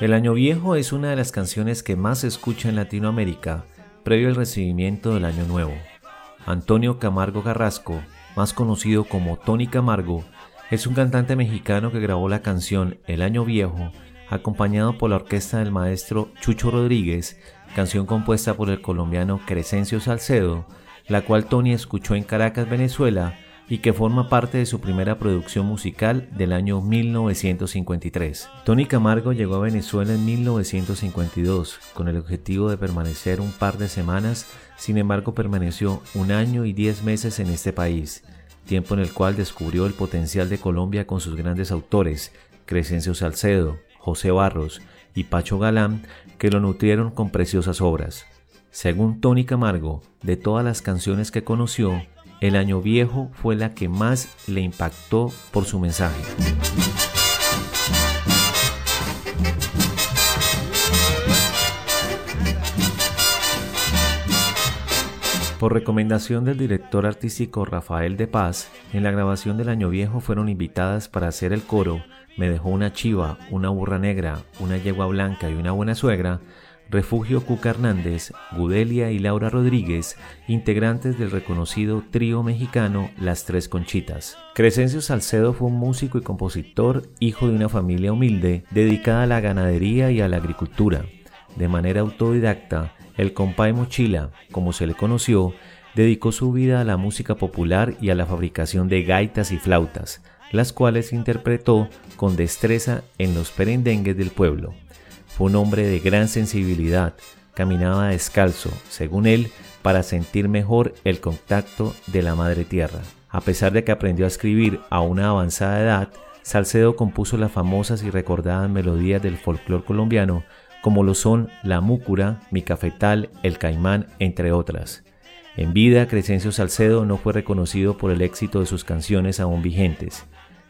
El Año Viejo es una de las canciones que más se escucha en Latinoamérica previo al recibimiento del Año Nuevo. Antonio Camargo Carrasco, más conocido como Tony Camargo, es un cantante mexicano que grabó la canción El Año Viejo, acompañado por la orquesta del maestro Chucho Rodríguez, canción compuesta por el colombiano Crescencio Salcedo, la cual Tony escuchó en Caracas, Venezuela, y que forma parte de su primera producción musical del año 1953. Tony Camargo llegó a Venezuela en 1952 con el objetivo de permanecer un par de semanas, sin embargo permaneció un año y diez meses en este país, tiempo en el cual descubrió el potencial de Colombia con sus grandes autores, Crescencio Salcedo, José Barros y Pacho Galán, que lo nutrieron con preciosas obras. Según Tony Camargo, de todas las canciones que conoció, el año viejo fue la que más le impactó por su mensaje. Por recomendación del director artístico Rafael de Paz, en la grabación del Año Viejo fueron invitadas para hacer el coro Me dejó una chiva, una burra negra, una yegua blanca y una buena suegra, Refugio Cuca Hernández, Gudelia y Laura Rodríguez, integrantes del reconocido trío mexicano Las Tres Conchitas. Crescencio Salcedo fue un músico y compositor, hijo de una familia humilde, dedicada a la ganadería y a la agricultura. De manera autodidacta, el compay Mochila, como se le conoció, dedicó su vida a la música popular y a la fabricación de gaitas y flautas, las cuales interpretó con destreza en los perendengues del pueblo. Fue un hombre de gran sensibilidad, caminaba descalzo, según él, para sentir mejor el contacto de la madre tierra. A pesar de que aprendió a escribir a una avanzada edad, Salcedo compuso las famosas y recordadas melodías del folclore colombiano, como lo son La Múcura, Mi Cafetal, El Caimán, entre otras. En vida, Crescencio Salcedo no fue reconocido por el éxito de sus canciones aún vigentes.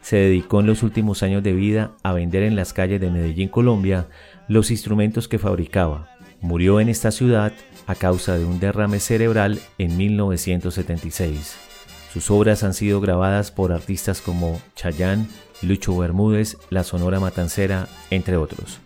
Se dedicó en los últimos años de vida a vender en las calles de Medellín, Colombia, los instrumentos que fabricaba. Murió en esta ciudad a causa de un derrame cerebral en 1976. Sus obras han sido grabadas por artistas como Chayán, Lucho Bermúdez, La Sonora Matancera, entre otros.